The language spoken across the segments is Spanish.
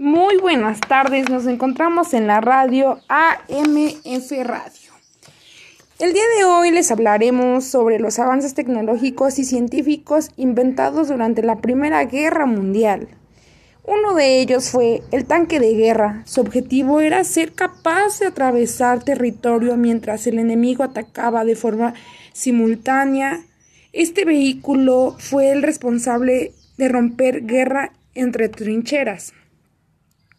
Muy buenas tardes, nos encontramos en la radio AMF Radio. El día de hoy les hablaremos sobre los avances tecnológicos y científicos inventados durante la Primera Guerra Mundial. Uno de ellos fue el tanque de guerra. Su objetivo era ser capaz de atravesar territorio mientras el enemigo atacaba de forma simultánea. Este vehículo fue el responsable de romper guerra entre trincheras.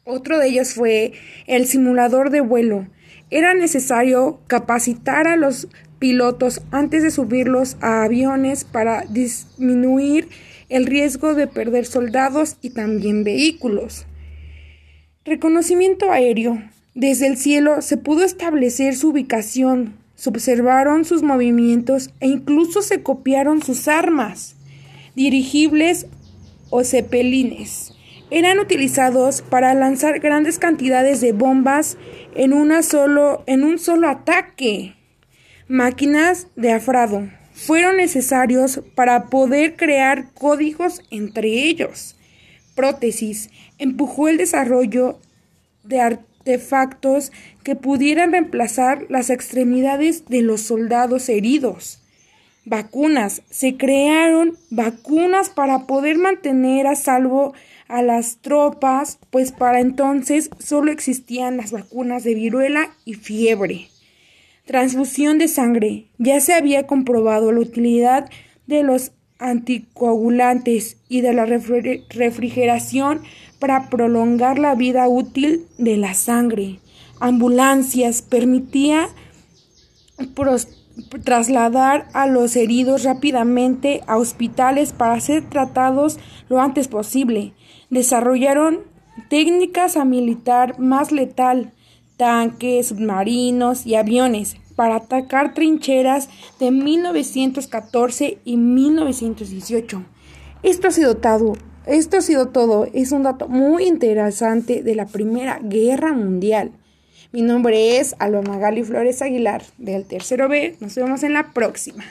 Otro de ellos fue el simulador de vuelo. Era necesario capacitar a los pilotos antes de subirlos a aviones para disminuir el riesgo de perder soldados y también vehículos. Reconocimiento aéreo. Desde el cielo se pudo establecer su ubicación, se observaron sus movimientos e incluso se copiaron sus armas, dirigibles o cepelines eran utilizados para lanzar grandes cantidades de bombas en, una solo, en un solo ataque. Máquinas de afrado fueron necesarios para poder crear códigos entre ellos. Prótesis empujó el desarrollo de artefactos que pudieran reemplazar las extremidades de los soldados heridos. Vacunas. Se crearon vacunas para poder mantener a salvo a las tropas, pues para entonces solo existían las vacunas de viruela y fiebre. Transfusión de sangre. Ya se había comprobado la utilidad de los anticoagulantes y de la refrigeración para prolongar la vida útil de la sangre. Ambulancias permitía trasladar a los heridos rápidamente a hospitales para ser tratados lo antes posible. Desarrollaron técnicas a militar más letal, tanques, submarinos y aviones para atacar trincheras de 1914 y 1918. Esto ha sido todo. Esto ha sido todo. Es un dato muy interesante de la Primera Guerra Mundial. Mi nombre es Alba Magali Flores Aguilar del tercero B. Nos vemos en la próxima.